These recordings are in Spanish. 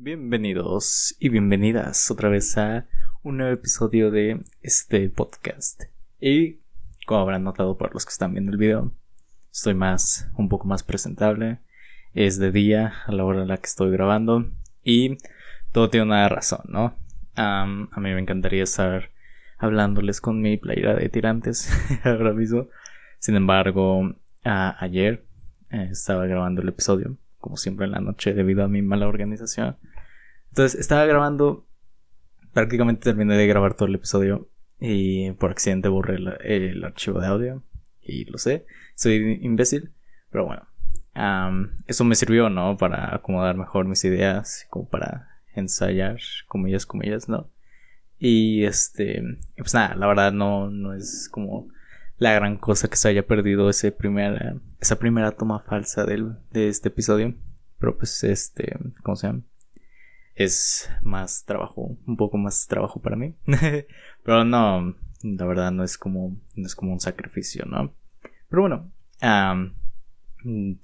Bienvenidos y bienvenidas otra vez a un nuevo episodio de este podcast. Y como habrán notado por los que están viendo el video, estoy más, un poco más presentable. Es de día a la hora en la que estoy grabando y todo tiene una razón, ¿no? a mí me encantaría estar hablándoles con mi playera de tirantes ahora mismo. Sin embargo, ayer eh, estaba grabando el episodio, como siempre en la noche, debido a mi mala organización. Entonces estaba grabando, prácticamente terminé de grabar todo el episodio y por accidente borré el, archivo de audio. Y lo sé, soy imbécil, pero bueno. eso me sirvió, ¿no? Para acomodar mejor mis ideas, como para ensayar, comillas, comillas, ¿no? Y este, pues nada, la verdad no, no es como la gran cosa que se haya perdido ese primera, esa primera toma falsa del, de este episodio. Pero pues este, ¿cómo se llama? Es más trabajo, un poco más trabajo para mí. Pero no, la verdad no es como, no es como un sacrificio, ¿no? Pero bueno,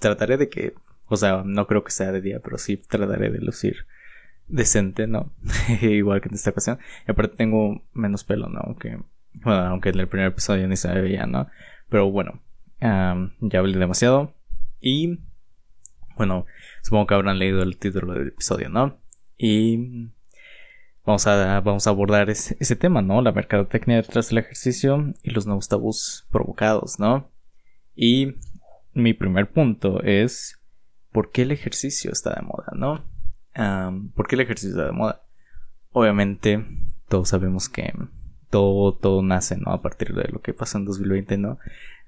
trataré de que, o sea, no creo que sea de día, pero sí trataré de lucir decente, ¿no? Igual que en esta ocasión. Y aparte tengo menos pelo, ¿no? Que, bueno, aunque en el primer episodio ni se veía, ¿no? Pero bueno, ya hablé demasiado. Y bueno, supongo que habrán leído el título del episodio, ¿no? Y vamos a, vamos a abordar ese, tema, ¿no? La mercadotecnia detrás del ejercicio y los nuevos tabús provocados, ¿no? Y mi primer punto es ¿por qué el ejercicio está de moda, no? ¿Por qué el ejercicio está de moda? Obviamente, todos sabemos que todo, todo nace, ¿no? A partir de lo que pasó en 2020, ¿no?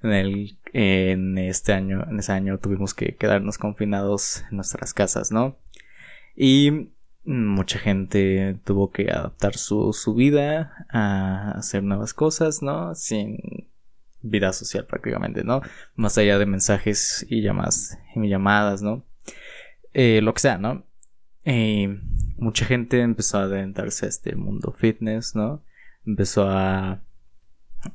En, el, en este año, en ese año tuvimos que quedarnos confinados en nuestras casas, ¿no? Y mucha gente tuvo que adaptar su, su vida a hacer nuevas cosas, ¿no? Sin vida social prácticamente, ¿no? Más allá de mensajes y llamadas, y llamadas, ¿no? Eh, lo que sea, ¿no? Y mucha gente empezó a adentrarse a este mundo fitness, ¿no? Empezó a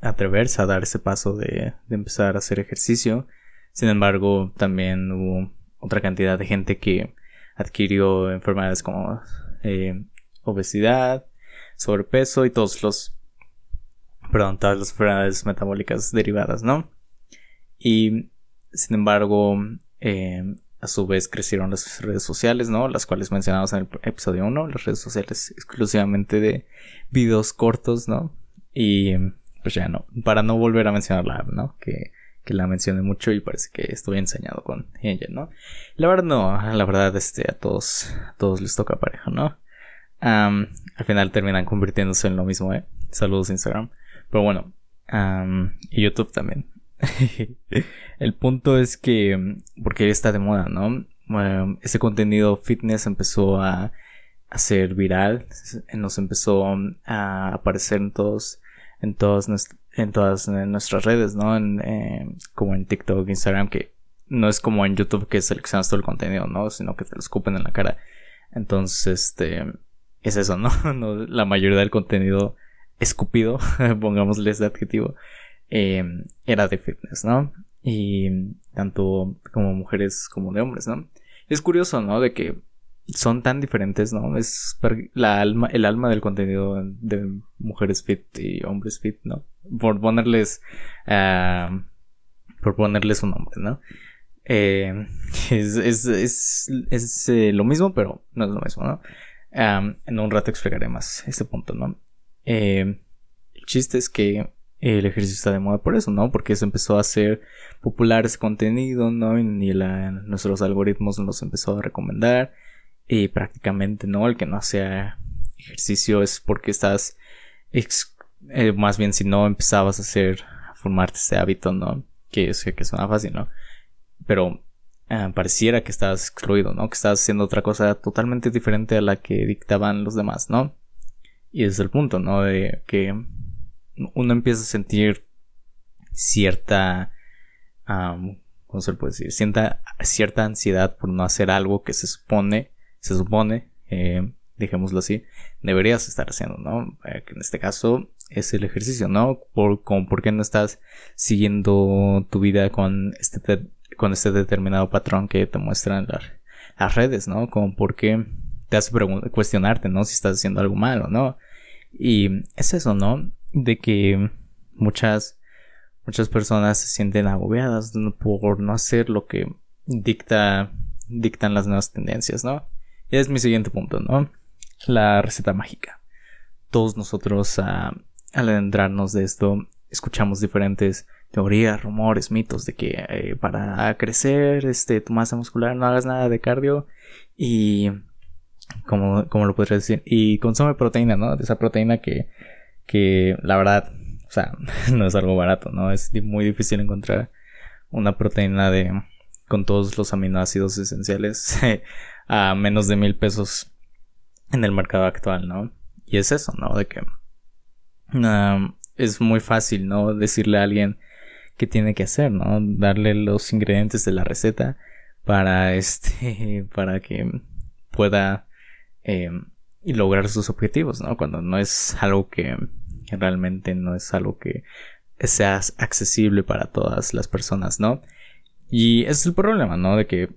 atreverse a dar ese paso de, empezar a hacer ejercicio. Sin embargo, también hubo otra cantidad de gente que adquirió enfermedades como eh, obesidad, sobrepeso y todos los perdón, todas las enfermedades metabólicas derivadas, ¿no? Y sin embargo, eh, a su vez crecieron las redes sociales, ¿no? Las cuales mencionamos en el episodio 1, las redes sociales exclusivamente de videos cortos, ¿no? Y pues ya no, para no volver a mencionar la app, ¿no? Que, que la mencioné mucho y parece que estoy enseñado con ella, ¿no? La verdad no, la verdad este, a todos, a todos les toca pareja, ¿no? al final terminan convirtiéndose en lo mismo, ¿eh? Saludos Instagram. Pero bueno, y YouTube también. el punto es que, porque está de moda, ¿no? ese contenido fitness empezó a, a ser viral, nos empezó a aparecer en todos, en todas, en todas nuestras redes, ¿no? En, como en TikTok, Instagram, que no es como en YouTube que seleccionas todo el contenido, ¿no? Sino que te lo escupen en la cara. Entonces, este, es eso, ¿no? no la mayoría del contenido escupido, pongámosle ese adjetivo, Em, era de fitness, ¿no? Y tanto como mujeres como de hombres, ¿no? Es curioso, ¿no? De que son tan diferentes, ¿no? Es la alma, el alma del contenido de mujeres fit y hombres fit, ¿no? Por ponerles, por ponerles un nombre, ¿no? Em, es, es, es, es eh, lo mismo, pero no es lo mismo, ¿no? en un rato explicaré más este punto, ¿no? Em, el chiste es que el ejercicio está de moda por eso, ¿no? Porque eso empezó a ser popular ese contenido, ¿no? Y nuestros algoritmos nos empezó a recomendar. Y prácticamente, ¿no? El que no hacía ejercicio es porque estás. Eh, más bien, si no empezabas a hacer. a formarte ese hábito, ¿no? Que es que suena fácil, ¿no? Pero eh, pareciera que estás excluido, ¿no? Que estás haciendo otra cosa totalmente diferente a la que dictaban los demás, ¿no? Y es el punto, ¿no? De que uno empieza a sentir cierta, ¿cómo se puede decir? Cierta, cierta ansiedad por no hacer algo que se supone, se supone, eh, dejémoslo así, deberías estar haciendo, ¿no? Eh, en este caso es el ejercicio, ¿no? Por, como, ¿Por qué no estás siguiendo tu vida con este, con este determinado patrón que te muestran las, redes, ¿no? Como por qué te hace cuestionarte, ¿no? Si estás haciendo algo mal o no. Y es eso, ¿no? De que muchas, muchas personas se sienten agobiadas por no hacer lo que dicta, dictan las nuevas tendencias, ¿no? Es mi siguiente punto, ¿no? La receta mágica. Todos nosotros al adentrarnos de esto escuchamos diferentes teorías, rumores, mitos de que eh, para crecer este, tu masa muscular no hagas nada de cardio y como, como lo podría decir y consume proteína, ¿no? De esa proteína que, que la verdad, o sea, no es algo barato, ¿no? Es muy difícil encontrar una proteína de con todos los aminoácidos esenciales a menos de mil pesos en el mercado actual, ¿no? Y es eso, ¿no? De que es muy fácil, ¿no? Decirle a alguien qué tiene que hacer, ¿no? Darle los ingredientes de la receta para este, para que pueda eh, lograr sus objetivos, ¿no? Cuando no es algo que, realmente no es algo que sea accesible para todas las personas, ¿no? Y es el problema, ¿no? De que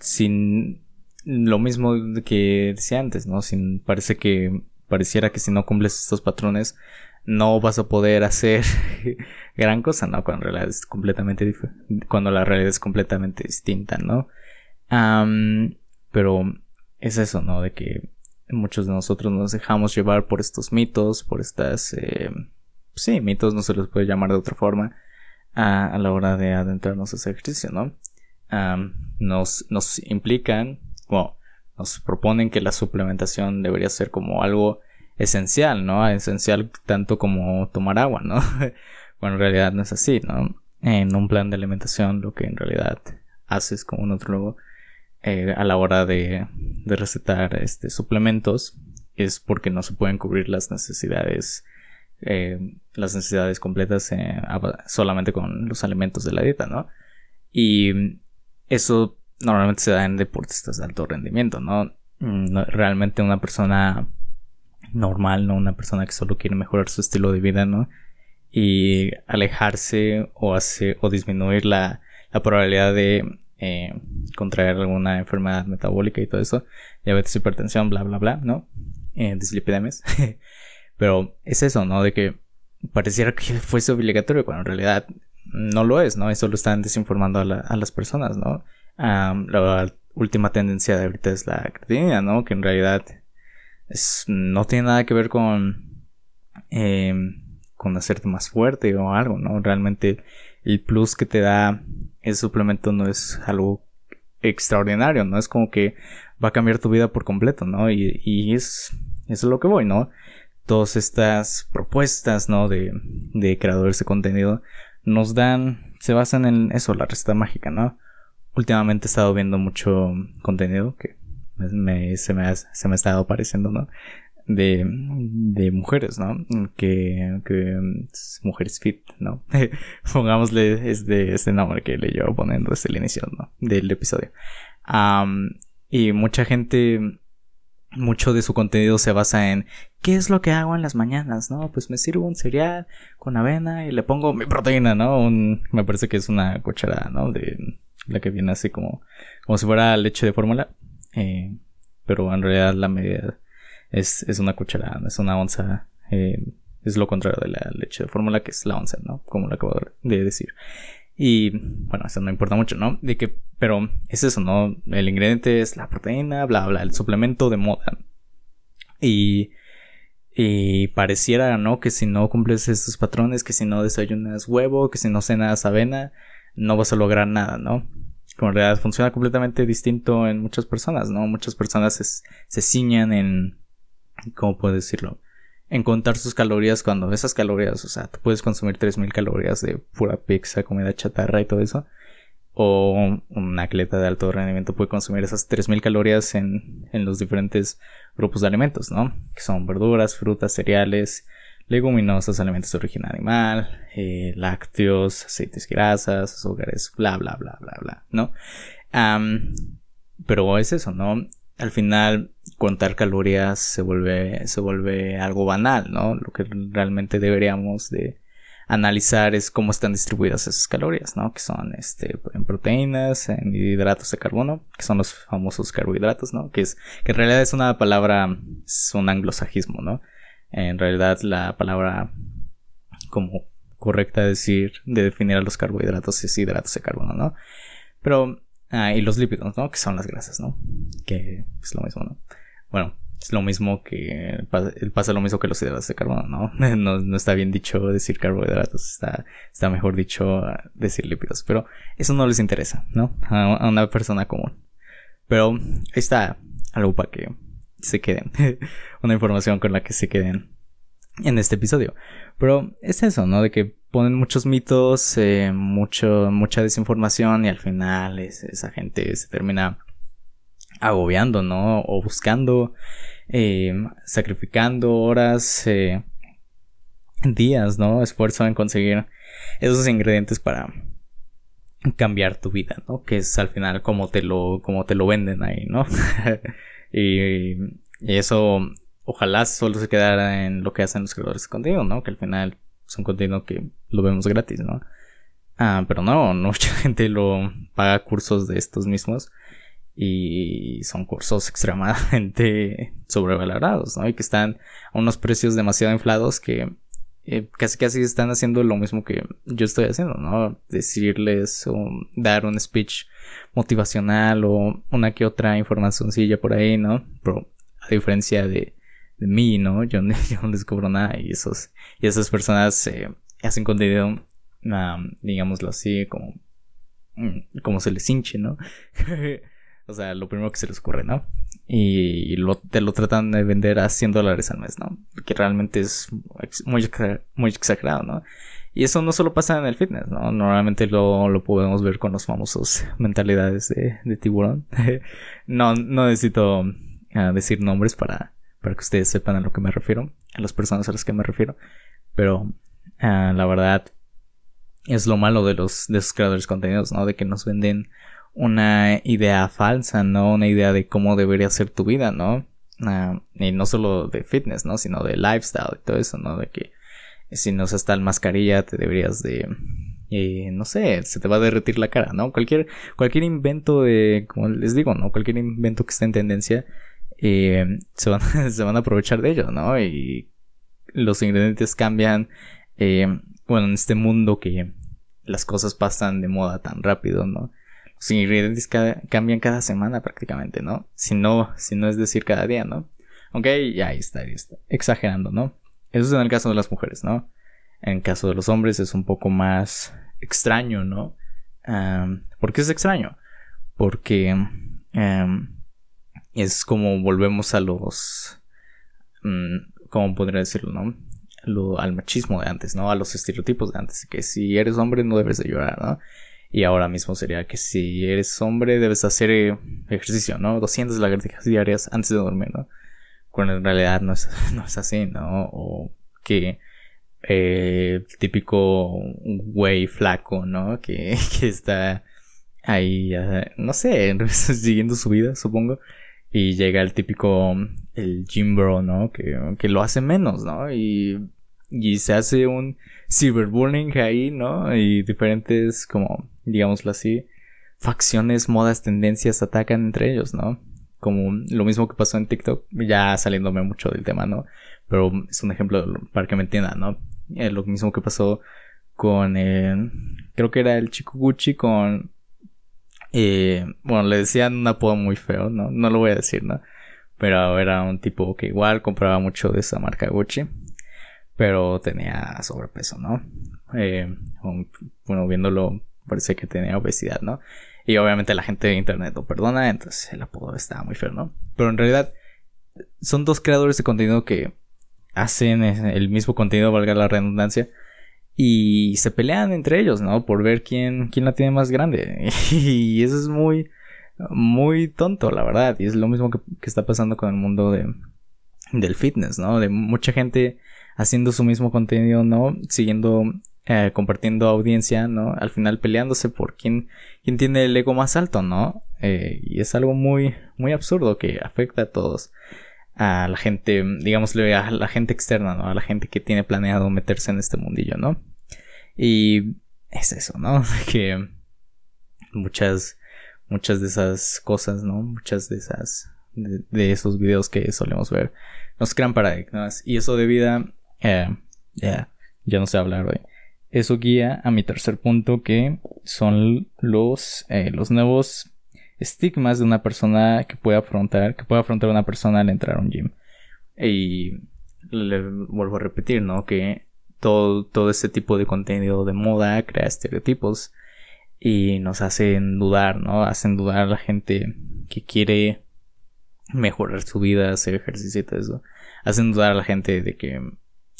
sin lo mismo que decía antes, ¿no? Parece que pareciera que si no cumples estos patrones no vas a poder hacer gran cosa, ¿no? Cuando la realidad es completamente cuando la realidad es completamente distinta, ¿no? pero es eso, ¿no? De que muchos de nosotros nos dejamos llevar por estos mitos, por estas, eh, sí, mitos no se los puede llamar de otra forma, a, la hora de adentrarnos a ese ejercicio, ¿no? nos, nos implican, bueno, nos proponen que la suplementación debería ser como algo esencial, ¿no? Esencial tanto como tomar agua, ¿no? Cuando en realidad no es así, ¿no? En un plan de alimentación lo que en realidad haces como un otro eh, a la hora de, de recetar este, suplementos es porque no se pueden cubrir las necesidades eh, las necesidades completas eh, solamente con los alimentos de la dieta, ¿no? Y eso normalmente se da en deportistas de alto rendimiento, ¿no? Mm, realmente una persona normal, ¿no? Una persona que solo quiere mejorar su estilo de vida, ¿no? Y alejarse o hacer o disminuir la, la probabilidad de eh, contraer alguna enfermedad metabólica y todo eso, diabetes, hipertensión, bla, bla, bla, ¿no? Eh, dislipidemias. Pero es eso, ¿no? De que pareciera que fuese obligatorio cuando en realidad no lo es, ¿no? Eso lo están desinformando a, a las personas, ¿no? La última tendencia de ahorita es la creatinina, ¿no? Que en realidad no tiene nada que ver con, eh, con hacerte más fuerte o algo, ¿no? Realmente el plus que te da el suplemento no es algo extraordinario, ¿no? Es como que va a cambiar tu vida por completo, ¿no? Y, y es, es lo que voy, ¿no? Todas estas propuestas, ¿no? De, de creadores de contenido nos dan, se basan en eso, la receta mágica, ¿no? Últimamente he estado viendo mucho contenido que me, se, me ha, estado apareciendo, ¿no? De, mujeres, ¿no? Que, mujeres fit, ¿no? Pongámosle este, nombre que le llevo poniendo desde el inicio, ¿no? Del episodio. y mucha gente, mucho de su contenido se basa en ¿qué es lo que hago en las mañanas? ¿No? Pues me sirvo un cereal con avena y le pongo mi proteína, ¿no? Un, me parece que es una cucharada, ¿no? De la que viene así como, como si fuera leche de fórmula. Eh, pero en realidad la medida es, es una cucharada, es una onza. Eh, es lo contrario de la leche de fórmula, que es la onza, ¿no? Como lo acabo de decir. Y bueno, eso no importa mucho, ¿no? De que, pero es eso, ¿no? El ingrediente es la proteína, bla, bla, el suplemento de moda. Y, y pareciera, ¿no? Que si no cumples estos patrones, que si no desayunas huevo, que si no cenas avena, no vas a lograr nada, ¿no? como en realidad funciona completamente distinto en muchas personas, ¿no? Muchas personas se, se ciñan en, ¿cómo puedo decirlo? En contar sus calorías cuando esas calorías, o sea, tú puedes consumir 3000 calorías de pura pizza, comida chatarra y todo eso. O un atleta de alto rendimiento puede consumir esas 3000 calorías en, en los diferentes grupos de alimentos, ¿no? Que son verduras, frutas, cereales, leguminosas, alimentos de origen animal, eh, lácteos, aceites grasas, azúcares, bla, bla, bla, bla, bla, ¿no? pero es eso, ¿no? Al final, contar calorías se vuelve, se vuelve algo banal, ¿no? Lo que realmente deberíamos de analizar es cómo están distribuidas esas calorías, ¿no? Que son este, en proteínas, en hidratos de carbono, que son los famosos carbohidratos, ¿no? Que es, que en realidad es una palabra, es un anglosajismo, ¿no? En realidad la palabra como correcta de decir, de definir a los carbohidratos es hidratos de carbono, ¿no? Pero, ah, y los lípidos, ¿no? Que son las grasas, ¿no? Que es lo mismo, ¿no? Bueno, es lo mismo que pasa lo mismo que los hidratos de carbono, ¿no? No, está bien dicho decir carbohidratos, está, está mejor dicho ah, decir lípidos, pero eso no les interesa, ¿no? A, una persona común. Pero ahí está algo para que se queden, una información con la que se queden en este episodio. Pero es eso, ¿no? De que ponen muchos mitos, eh, mucho, mucha desinformación y al final esa gente se termina agobiando, ¿no? O buscando, eh, sacrificando horas, eh, días, ¿no? Esfuerzo en conseguir esos ingredientes para cambiar tu vida, ¿no? Que es al final como te lo, como te lo venden ahí, ¿no? y, eso ojalá solo se quedara en lo que hacen los creadores de contenido, ¿no? Que al final es un contenido que lo vemos gratis, ¿no? Ah, pero no, mucha gente lo paga cursos de estos mismos y son cursos extremadamente sobrevalorados, ¿no? Y que están a unos precios demasiado inflados que eh, casi casi están haciendo lo mismo que yo estoy haciendo, ¿no? Decirles o dar un speech motivacional o una que otra información sencilla por ahí, ¿no? Pero a diferencia de, de mí, ¿no? Yo, no descubro nada y esos y esas personas eh, hacen contenido, digámoslo así, como mm, como se les hinche, ¿no? O sea, lo primero que se les ocurre, ¿no? Y te lo tratan de vender a 100 dólares al mes, ¿no? Que realmente es muy, muy exagerado, ¿no? Y eso no solo pasa en el fitness, ¿no? Normalmente lo, lo podemos ver con los famosos mentalidades de, tiburón. no, no necesito ah, decir nombres para, para que ustedes sepan a lo que me refiero, a las personas a las que me refiero. Pero ah, la verdad es lo malo de los, de esos creadores de contenidos, ¿no? De que nos venden una idea falsa, ¿no? Una idea de cómo debería ser tu vida, ¿no? Ah, y no solo de fitness, ¿no? Sino de lifestyle y todo eso, ¿no? De que si no usas tal mascarilla te deberías de... Eh, no sé, se te va a derretir la cara, ¿no? Cualquier, cualquier invento de, como les digo, ¿no? Cualquier invento que esté en tendencia, eh, se, van, se van a aprovechar de ello, ¿no? Y los ingredientes cambian, eh, bueno, en este mundo que las cosas pasan de moda tan rápido, ¿no? los ingredientes cambian cada semana prácticamente, ¿no? Si no, si no es decir cada día, ¿no? Aunque ya ahí está, ahí está. Exagerando, ¿no? Eso es en el caso de las mujeres, ¿no? En el caso de los hombres es un poco más extraño, ¿no? ¿Por qué es extraño? Porque es como volvemos a los... Mm, ¿Cómo podría decirlo, no? Al machismo de antes, ¿no? A los estereotipos de antes. Que si eres hombre no debes de llorar, ¿no? Y ahora mismo sería que si eres hombre debes hacer eh, ejercicio, ¿no? 200 lagartijas diarias antes de dormir, ¿no? Cuando en realidad no es, no es así, ¿no? O que eh, típico güey flaco, ¿no? Que, que está ahí, no sé, siguiendo su vida, supongo. Y llega el típico, el gym bro, ¿no? Que, que lo hace menos, ¿no? Y, y se hace un cyberbullying ahí, ¿no? Y diferentes como digámoslo así, facciones, modas, tendencias atacan entre ellos, ¿no? Como lo mismo que pasó en TikTok, ya saliéndome mucho del tema, ¿no? Pero es un ejemplo para que me entiendan, ¿no? Eh, lo mismo que pasó con, eh, creo que era el chico Gucci con, eh, bueno, le decían un apodo muy feo, ¿no? No lo voy a decir, ¿no? Pero era un tipo que igual compraba mucho de esa marca Gucci, pero tenía sobrepeso, ¿no? Eh, bueno, viéndolo parece que tenía obesidad, ¿no? Y obviamente la gente de internet lo perdona, entonces el apodo estaba muy feo, ¿no? Pero en realidad son dos creadores de contenido que hacen el mismo contenido, valga la redundancia, y se pelean entre ellos, ¿no? Por ver quién, quién la tiene más grande. Y eso es muy, muy tonto, la verdad. Y es lo mismo que, que está pasando con el mundo de, del fitness, ¿no? De mucha gente haciendo su mismo contenido, ¿no? Siguiendo eh, compartiendo audiencia, ¿no? Al final peleándose por quién, quién tiene el ego más alto, ¿no? Eh, y es algo muy, muy absurdo que afecta a todos. A la gente, digámosle, a la gente externa, ¿no? A la gente que tiene planeado meterse en este mundillo, ¿no? Y es eso, ¿no? Que muchas, muchas de esas cosas, ¿no? Muchas de esas, de, esos videos que solemos ver nos crean paradigmas. Y eso de vida, eh, ya, ya no sé hablar hoy. Eso guía a mi tercer punto que son los, eh, los nuevos estigmas de una persona que puede afrontar, que puede afrontar una persona al entrar a un gym. Y le vuelvo a repetir, ¿no? Que todo, todo este tipo de contenido de moda crea estereotipos y nos hacen dudar, ¿no? Hacen dudar a la gente que quiere mejorar su vida, hacer ejercicio y todo eso. Hacen dudar a la gente de que,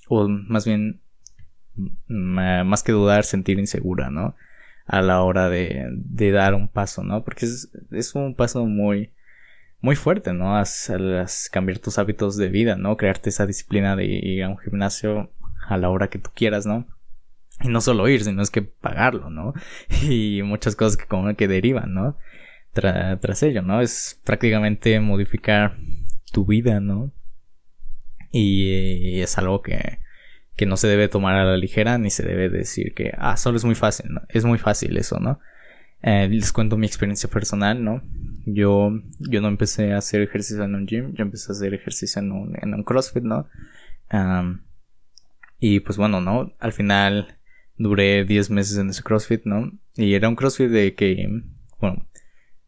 o más bien, más que dudar, sentir insegura, ¿no? A la hora de, de dar un paso, ¿no? Porque es, es un paso muy, muy fuerte, ¿no? A, cambiar tus hábitos de vida, ¿no? Crearte esa disciplina de ir a un gimnasio a la hora que tú quieras, ¿no? Y no solo ir, sino es que pagarlo, ¿no? Y muchas cosas que como que derivan, ¿no? tras ello, ¿no? Es prácticamente modificar tu vida, ¿no? Y, es algo que, que no se debe tomar a la ligera ni se debe decir que, ah, solo es muy fácil, ¿no? Es muy fácil eso, ¿no? Eh, les cuento mi experiencia personal, ¿no? Yo, yo no empecé a hacer ejercicio en un gym, yo empecé a hacer ejercicio en un, en un CrossFit, ¿no? Y pues bueno, ¿no? Al final duré 10 meses en ese CrossFit, ¿no? Y era un CrossFit de que, bueno,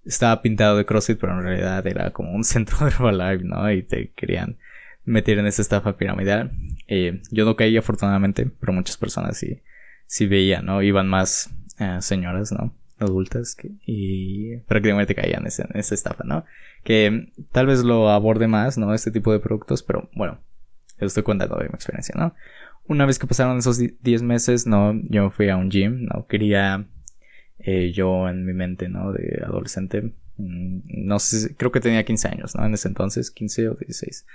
estaba pintado de CrossFit, pero en realidad era como un centro de Herbalife, ¿no? Y te querían meter en esa estafa piramidal. Eh, yo no caí afortunadamente, pero muchas personas sí, sí veían, ¿no? Iban más eh, señoras, ¿no? adultas y prácticamente caían en esa, estafa, ¿no? Que tal vez lo aborde más, ¿no? Este tipo de productos, pero bueno, estoy contando de mi experiencia, ¿no? Una vez que pasaron esos 10 meses, ¿no? Yo fui a un gym, ¿no? Quería eh, yo en mi mente, ¿no? De adolescente, mm, no sé, creo que tenía 15 años, ¿no? En ese entonces, 15 o 16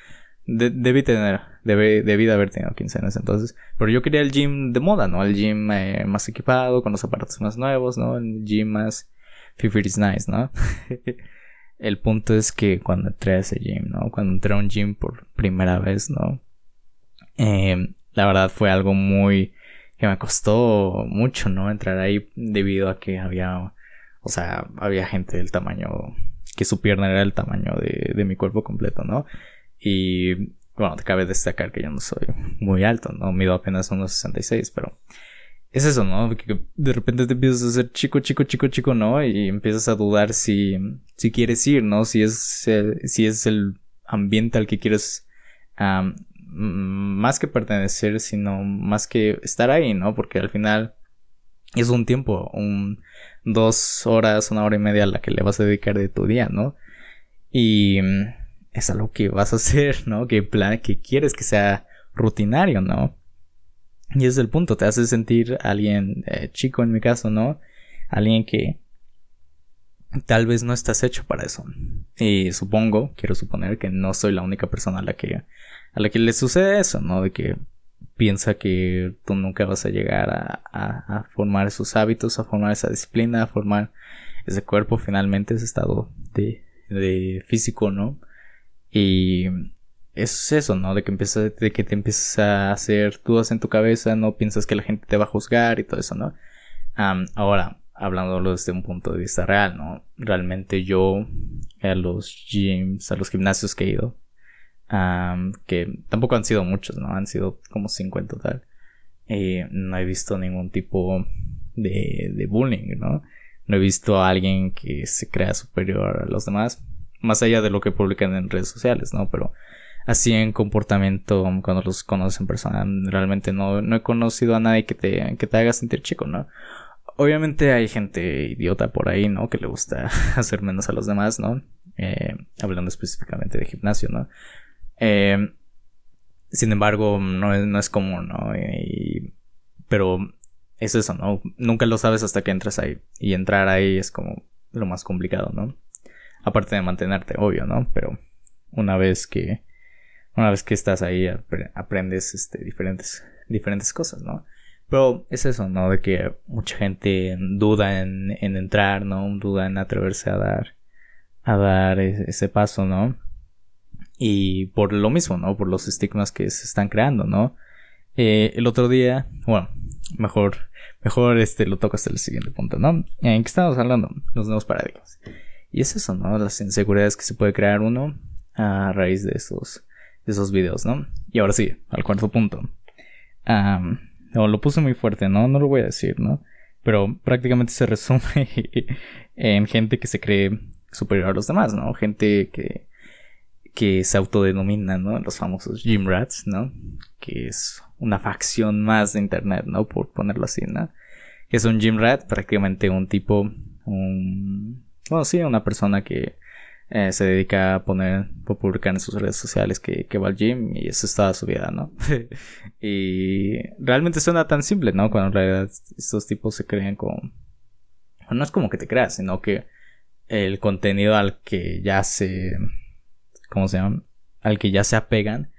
debí tener, debí de haber tenido 15 años entonces. Pero yo quería el gym de moda, ¿no? El gym eh, más equipado, con los aparatos más nuevos, ¿no? El gym más Fifi is nice, ¿no? el punto es que cuando entré a ese gym, ¿no? Cuando entré a un gym por primera vez, ¿no? Eh, la verdad fue algo muy... que me costó mucho, ¿no? Entrar ahí debido a que había... O sea, había gente del tamaño... que su pierna era el tamaño de, de mi cuerpo completo, ¿no? Y bueno, te cabe destacar que yo no soy muy alto, ¿no? Mido apenas unos 66, pero es eso, ¿no? Que de repente te empiezas a ser chico, chico, chico, chico, ¿no? Y empiezas a dudar si, si quieres ir, ¿no? Si es, eh, si es el ambiente al que quieres más que pertenecer, sino más que estar ahí, ¿no? Porque al final es un tiempo, un dos horas, una hora y media a la que le vas a dedicar de tu día, ¿no? Y es algo que vas a hacer, ¿no? Que plan, que quieres que sea rutinario, ¿no? Y es el punto, te hace sentir alguien eh, chico en mi caso, ¿no? Alguien que tal vez no estás hecho para eso. Y supongo, quiero suponer que no soy la única persona a la que a la que le sucede eso, ¿no? De que piensa que tú nunca vas a llegar a, a, a formar esos hábitos, a formar esa disciplina, a formar ese cuerpo finalmente, ese estado de, de físico, ¿no? Y es eso, ¿no? De que empieza, de que te empiezas a hacer dudas en tu cabeza, no piensas que la gente te va a juzgar y todo eso, ¿no? ahora, hablándolo desde un punto de vista real, ¿no? Realmente yo a los gyms, a los gimnasios que he ido, que tampoco han sido muchos, ¿no? Han sido como cinco en total. Eh, no he visto ningún tipo de, de bullying, ¿no? No he visto a alguien que se crea superior a los demás más allá de lo que publican en redes sociales, ¿no? Pero así en comportamiento, cuando los conoces en persona, realmente no, no he conocido a nadie que te, que te haga sentir chico, ¿no? Obviamente hay gente idiota por ahí, ¿no? Que le gusta hacer menos a los demás, ¿no? Eh, hablando específicamente de gimnasio, ¿no? Eh, sin embargo, no es, no es común, ¿no? pero es eso, ¿no? Nunca lo sabes hasta que entras ahí. Y entrar ahí es como lo más complicado, ¿no? Aparte de mantenerte, obvio, ¿no? Pero una vez que, una vez que estás ahí, aprendes este, diferentes, diferentes cosas, ¿no? Pero es eso, ¿no? De que mucha gente duda en, en entrar, ¿no? Duda en atreverse a dar, a dar ese paso, ¿no? Y por lo mismo, ¿no? Por los estigmas que se están creando, ¿no? Eh, el otro día, bueno, mejor, mejor este lo toco hasta el siguiente punto, ¿no? ¿En qué estamos hablando? Los nuevos paradigmas. Y es eso, ¿no? Las inseguridades que se puede crear uno a raíz de esos, de esos videos, ¿no? Y ahora sí, al cuarto punto. no, lo puse muy fuerte, ¿no? No lo voy a decir, ¿no? Pero prácticamente se resume en gente que se cree superior a los demás, ¿no? Gente que, que se autodenomina, ¿no? Los famosos gym rats, ¿no? Que es una facción más de internet, ¿no? Por ponerlo así, ¿no? Es un gym rat, prácticamente un tipo, un... Bueno, sí, una persona que eh, se dedica a poner, a publicar en sus redes sociales que, va al gym y eso es toda su vida, ¿no? y realmente suena tan simple, ¿no? Cuando en realidad estos tipos se creen como... No es como que te creas, sino que el contenido al que ya se... ¿Cómo se llama? Al que ya se apegan.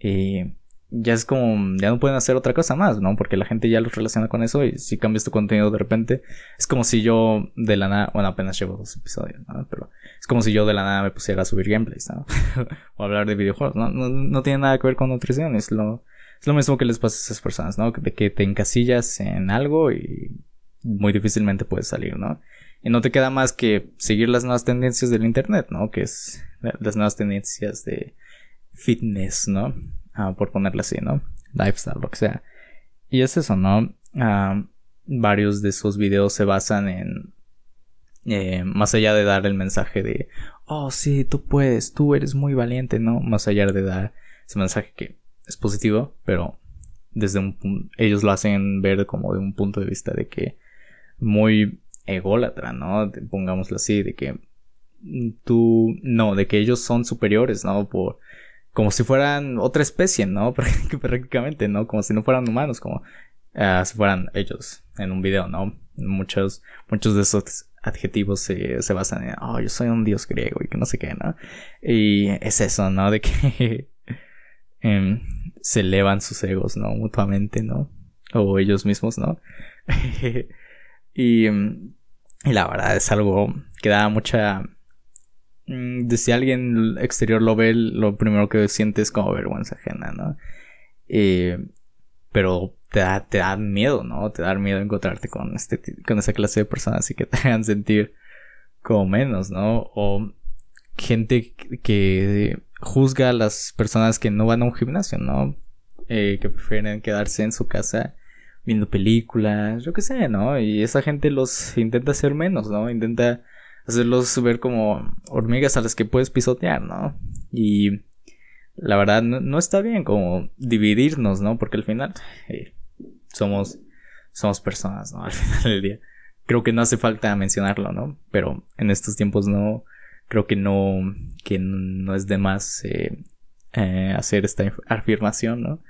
Eh, ya es como, ya no pueden hacer otra cosa más, ¿no? Porque la gente ya los relaciona con eso y si cambias tu contenido de repente, es como si yo de la nada, bueno, apenas llevo dos episodios, ¿no? Pero es como si yo de la nada me pusiera a subir gameplays, ¿no? o hablar de videojuegos, ¿no? ¿no? tiene nada que ver con nutrición, es lo, es lo mismo que les pasa a esas personas, ¿no? De que te encasillas en algo y muy difícilmente puedes salir, ¿no? Y no te queda más que seguir las nuevas tendencias del internet, ¿no? Que es las nuevas tendencias de fitness, ¿no? Ah, por ponerlo así, ¿no? Lifestyle, lo que sea. Y es eso, ¿no? Ah, varios de esos videos se basan en, eh, más allá de dar el mensaje de, oh, sí, tú puedes, tú eres muy valiente, ¿no? Más allá de dar ese mensaje que es positivo, pero desde un ellos lo hacen ver como de un punto de vista de que muy ególatra, ¿no? Pongámoslo así, de que tú, no, de que ellos son superiores, ¿no? Por, como si fueran otra especie, ¿no? Prácticamente, ¿no? Como si no fueran humanos, como uh, si fueran ellos en un video, ¿no? Muchos, muchos de esos adjetivos se, se basan en, oh, yo soy un dios griego y que no sé qué, ¿no? Y es eso, ¿no? De que em, se elevan sus egos, ¿no? Mutuamente, ¿no? O ellos mismos, ¿no? y, em, y la verdad es algo que da mucha de si alguien exterior lo ve, lo primero que siente es como vergüenza ajena, ¿no? Eh, pero te da, te da miedo, ¿no? Te da miedo encontrarte con, este, con esa clase de personas y que te hagan sentir como menos, ¿no? O gente que juzga a las personas que no van a un gimnasio, ¿no? Eh, que prefieren quedarse en su casa viendo películas, yo qué sé, ¿no? Y esa gente los intenta hacer menos, ¿no? Intenta hacerlos ver como hormigas a las que puedes pisotear, ¿no? Y la verdad no, está bien como dividirnos, ¿no? Porque al final eh, somos, somos personas, ¿no? Al final del día. Creo que no hace falta mencionarlo, ¿no? Pero en estos tiempos no, creo que no, que no es de más eh, eh, hacer esta afirmación, ¿no?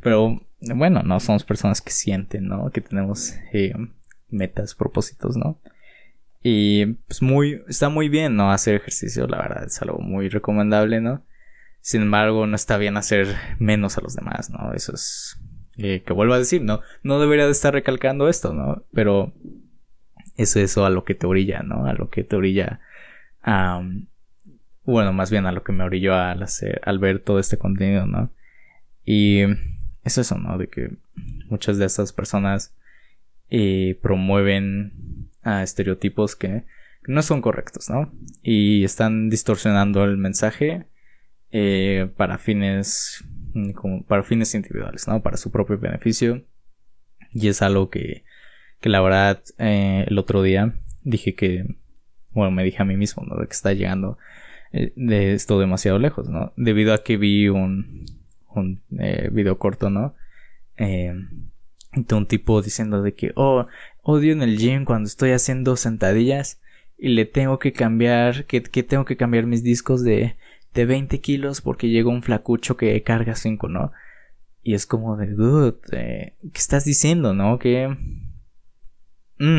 Pero bueno, no somos personas que sienten, ¿no? Que tenemos metas, propósitos, ¿no? Y pues muy, está muy bien, ¿no? Hacer ejercicio, la verdad, es algo muy recomendable, ¿no? Sin embargo, no está bien hacer menos a los demás, ¿no? Eso es, eh, que vuelvo a decir, ¿no? No debería de estar recalcando esto, ¿no? Pero es eso a lo que te orilla, ¿no? A lo que te orilla a... bueno, más bien a lo que me orilló al hacer, al ver todo este contenido, ¿no? Y es eso, ¿no? De que muchas de estas personas eh, promueven a estereotipos que no son correctos, ¿no? Y están distorsionando el mensaje eh, para fines mm, para fines individuales, ¿no? Para su propio beneficio. Y es algo que, que la verdad eh, el otro día dije que, bueno, me dije a mí mismo, ¿no? De que está llegando eh, de esto demasiado lejos, ¿no? Debido a que vi un, un video corto, ¿no? de un tipo diciendo de que, oh, odio en el gym cuando estoy haciendo sentadillas y le tengo que cambiar, que, tengo que cambiar mis discos de, de 20 kilos porque llegó un flacucho que carga 5, ¿no? Y es como de, dude, eh, ¿qué estás diciendo, no? Que... Mm,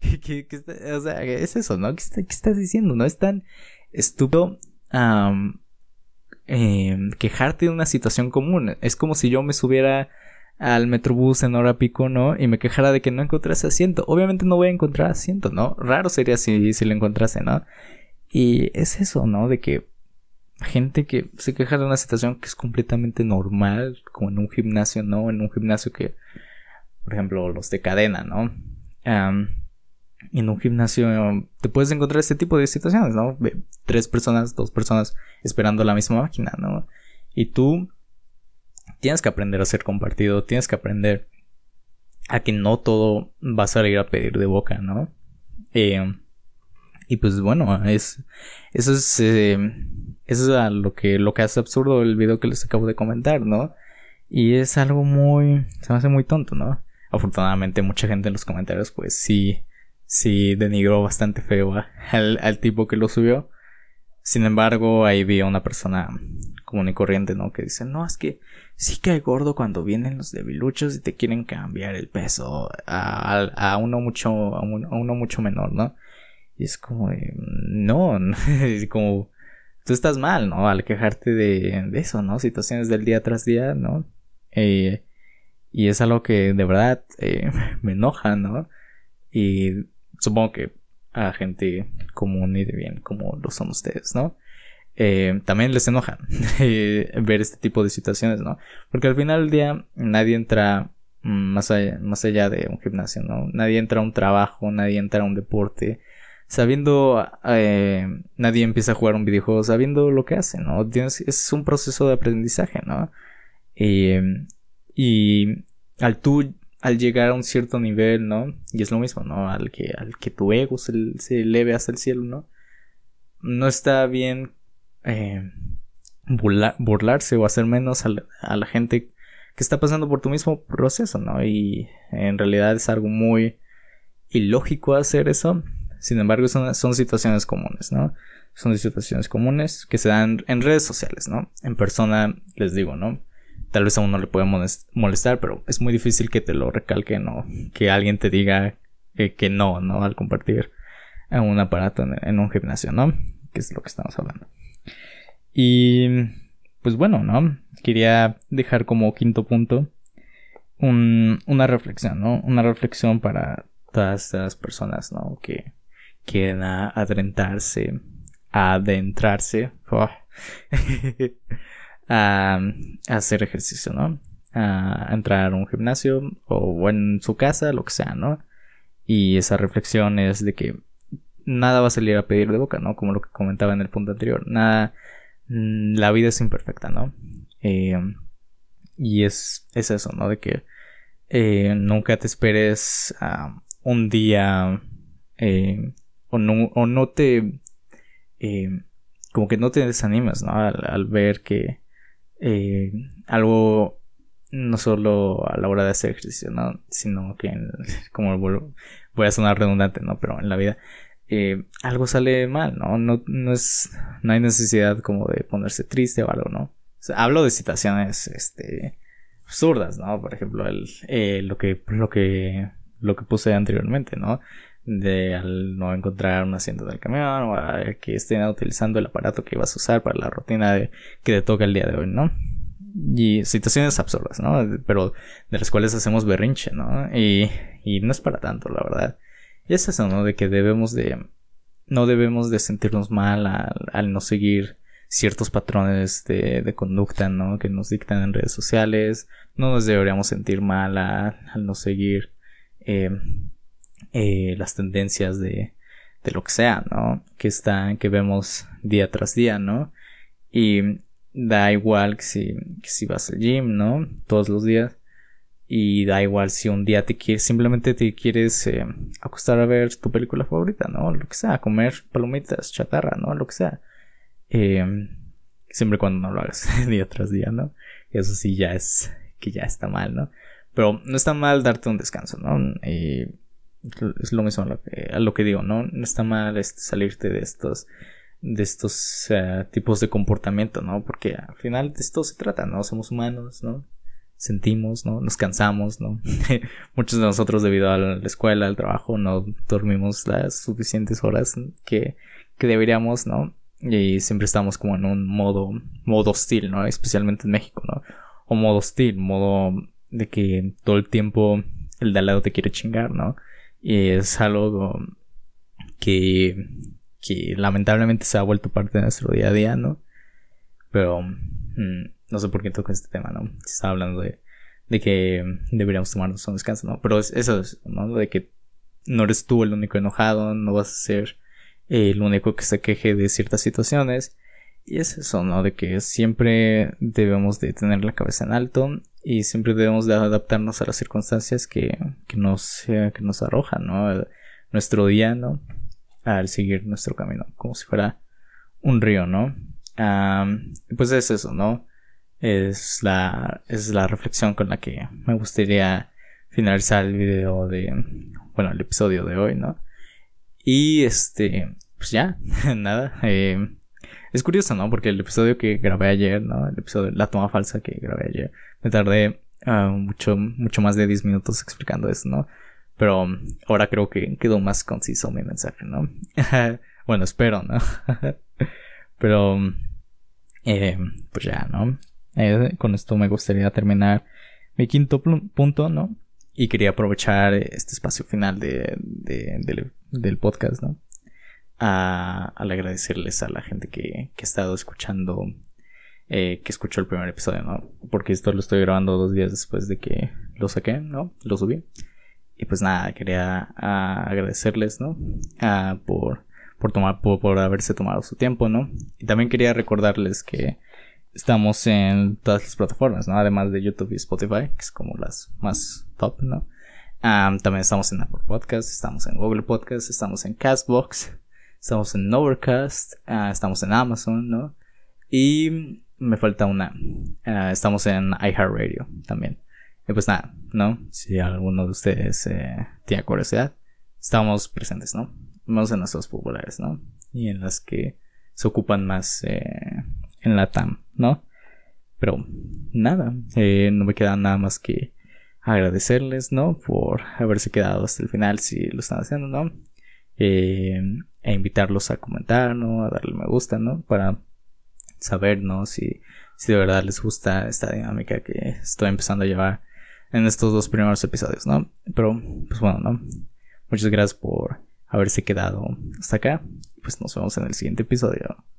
¿qué, o sea, es eso, ¿no? ¿Qué, estás diciendo? No es tan estúpido em, quejarte de una situación común. Es como si yo me subiera al metrobús en hora pico, ¿no? Y me quejara de que no encontrase asiento. Obviamente no voy a encontrar asiento, ¿no? Raro sería si, si lo encontrase, ¿no? Y es eso, ¿no? De que gente que se queja de una situación que es completamente normal, como en un gimnasio, ¿no? En un gimnasio que por ejemplo, los de cadena, ¿no? en un gimnasio te puedes encontrar este tipo de situaciones, ¿no? Tres personas, dos personas esperando la misma máquina, ¿no? Y tú tienes que aprender a ser compartido, tienes que aprender a que no todo va a salir a pedir de boca, ¿no? Eh, y pues bueno, es, eso es, eh, eso es lo que, lo que hace absurdo el video que les acabo de comentar, ¿no? Y es algo muy, se me hace muy tonto, ¿no? Afortunadamente mucha gente en los comentarios pues sí, sí denigró bastante feo al, al tipo que lo subió. Sin embargo, ahí vi a una persona común y corriente, ¿no? Que dice, no, es que sí que hay gordo cuando vienen los debiluchos y te quieren cambiar el peso a, a, uno mucho, a, uno mucho menor, ¿no? Y es como no, es como, tú estás mal, ¿no? Al quejarte de, de eso, ¿no? Situaciones del día tras día, ¿no? Eh, y es algo que de verdad eh, me enoja, ¿no? Y supongo que a gente común y de bien como lo son ustedes, ¿no? Eh, también les enoja ver este tipo de situaciones, ¿no? Porque al final del día nadie entra más allá, más allá de un gimnasio, ¿no? Nadie entra a un trabajo, nadie entra a un deporte sabiendo, eh, nadie empieza a jugar un videojuego sabiendo lo que hace, ¿no? es un proceso de aprendizaje, ¿no? y al tú al llegar a un cierto nivel, ¿no? Y es lo mismo, ¿no? Al que, al que tu ego se, se eleve hasta el cielo, ¿no? No está bien eh, burlarse o hacer menos a la, gente que está pasando por tu mismo proceso, ¿no? Y en realidad es algo muy ilógico hacer eso. Sin embargo, son, situaciones comunes, ¿no? Son situaciones comunes que se dan en redes sociales, ¿no? En persona, les digo, ¿no? tal vez a uno le puede molestar, pero es muy difícil que te lo recalque, ¿no? Que alguien te diga que no, ¿no? Al compartir un aparato en, un gimnasio, ¿no? Que es lo que estamos hablando. Y pues bueno, ¿no? Quería dejar como quinto punto una reflexión, ¿no? Una reflexión para todas estas personas, ¿no? Que quieren adentrarse, adentrarse. A, hacer ejercicio, ¿no? A, entrar a un gimnasio o en su casa, lo que sea, ¿no? Y esa reflexión es de que nada va a salir a pedir de boca, ¿no? Como lo que comentaba en el punto anterior. Nada, la vida es imperfecta, ¿no? Eh, y es, es eso, ¿no? De que eh, nunca te esperes a un día eh, o, no, o no te... como que no te desanimas, ¿no? al ver que algo no solo a la hora de hacer ejercicio, ¿no? Sino que, como voy a sonar redundante, ¿no? Pero en la vida eh, algo sale mal, ¿no? ¿no? No es, no hay necesidad como de ponerse triste o algo, ¿no? hablo de situaciones, este, absurdas, ¿no? Por ejemplo, el, eh, lo que, lo que, lo que puse anteriormente, ¿no? de al no encontrar un asiento del camión o a que estén utilizando el aparato que ibas a usar para la rutina de, que te toca el día de hoy, ¿no? Y situaciones absurdas, ¿no? Pero de las cuales hacemos berrinche, ¿no? Y, y no es para tanto, la verdad. Y es eso, ¿no? De que debemos de... No debemos de sentirnos mal al, no seguir ciertos patrones de, de, conducta, ¿no? Que nos dictan en redes sociales. No nos deberíamos sentir mal al no seguir eh, eh, las tendencias de, de lo que sea, ¿no? Que están, que vemos día tras día, ¿no? Y da igual que si, que si vas al gym, ¿no? Todos los días. Y da igual si un día te quieres, simplemente te quieres eh, acostar a ver tu película favorita, ¿no? Lo que sea, comer palomitas, chatarra, ¿no? Lo que sea. Eh, siempre cuando no lo hagas día tras día, ¿no? Eso sí ya es, que ya está mal, ¿no? Pero no está mal darte un descanso, ¿no? Y es lo mismo a lo que, a lo que digo, ¿no? No está mal este, salirte de estos de estos eh, tipos de comportamiento, ¿no? Porque al final de esto se trata, ¿no? Somos humanos, ¿no? Sentimos, ¿no? Nos cansamos, ¿no? Muchos de nosotros debido a la escuela, al trabajo, no dormimos las suficientes horas que, que deberíamos, ¿no? Y siempre estamos como en un modo, modo hostil, ¿no? Especialmente en México, ¿no? O modo hostil, modo de que todo el tiempo el de al lado te quiere chingar, ¿no? Y es algo que, que lamentablemente se ha vuelto parte de nuestro día a día, ¿no? Pero mm, no sé por qué toco este tema, ¿no? Se está hablando de, de que deberíamos tomarnos un descanso, ¿no? Pero es, eso es, ¿no? De que no eres tú el único enojado, no vas a ser el único que se queje de ciertas situaciones. Y es eso, ¿no? De que siempre debemos de tener la cabeza en alto y siempre debemos de adaptarnos a las circunstancias que, que nos, que nos arrojan, ¿no? Nuestro día, ¿no? Al seguir nuestro camino, como si fuera un río, ¿no? pues es eso, ¿no? Es la, es la reflexión con la que me gustaría finalizar el video de, bueno, el episodio de hoy, ¿no? Y este, pues ya, nada. Eh, es curioso, ¿no? Porque el episodio que grabé ayer, ¿no? El episodio, la toma falsa que grabé ayer, me tardé ah, mucho, mucho más de 10 minutos explicando eso, ¿no? Pero ahora creo que quedó más conciso mi mensaje, ¿no? bueno, espero, ¿no? Pero, eh, pues ya, ¿no? Eh, con esto me gustaría terminar mi quinto punto, ¿no? Y quería aprovechar este espacio final de, del, podcast, ¿no? A, al agradecerles a la gente que, que ha estado escuchando, eh, que escuchó el primer episodio, ¿no? Porque esto lo estoy grabando dos días después de que lo saqué, ¿no? Lo subí. Y pues nada, quería agradecerles, ¿no? por por tomar por, haberse tomado su tiempo, ¿no? Y también quería recordarles que estamos en todas las plataformas, ¿no? Además de YouTube y Spotify, que es como las más top, ¿no? también estamos en Apple Podcast, estamos en Google Podcast, estamos en Castbox, estamos en Overcast, ah, estamos en Amazon, ¿no? Y me falta una. Ah, estamos en iHeartRadio también. Y pues nada, ¿no? Si alguno de ustedes eh, tiene curiosidad, estamos presentes, ¿no? más en las populares, ¿no? Y en las que se ocupan más eh, en la TAM, ¿no? Pero nada, eh, no me queda nada más que agradecerles, ¿no? Por haberse quedado hasta el final si lo están haciendo, ¿no? Eh, e invitarlos a comentar, ¿no? A darle me gusta, ¿no? Para saber, ¿no? Si, si de verdad les gusta esta dinámica que estoy empezando a llevar en estos dos primeros episodios, ¿no? Pero, pues bueno, ¿no? Muchas gracias por haberse quedado hasta acá. Pues nos vemos en el siguiente episodio.